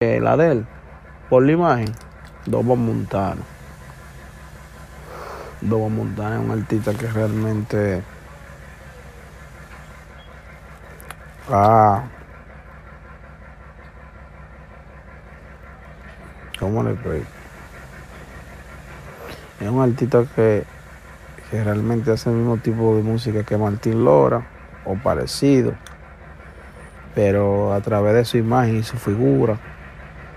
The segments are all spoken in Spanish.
La de él, por la imagen, Dobo Montano. Dobo Montano es un artista que realmente ah ¿cómo le explico? Es un artista que realmente hace el mismo tipo de música que Martín Lora o parecido, pero a través de su imagen y su figura.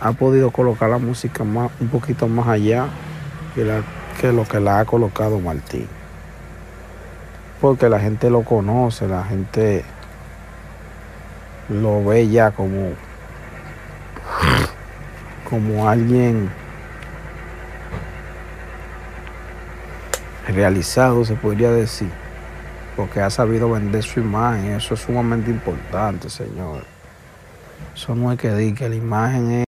ha podido colocar la música más, un poquito más allá que, lo que la ha colocado Martín. Porque la gente lo conoce, la gente lo ve ya como, como alguien realizado, se podría decir, porque ha sabido vender su imagen. Eso es sumamente importante, señor. Eso no es que diga que la imagen es...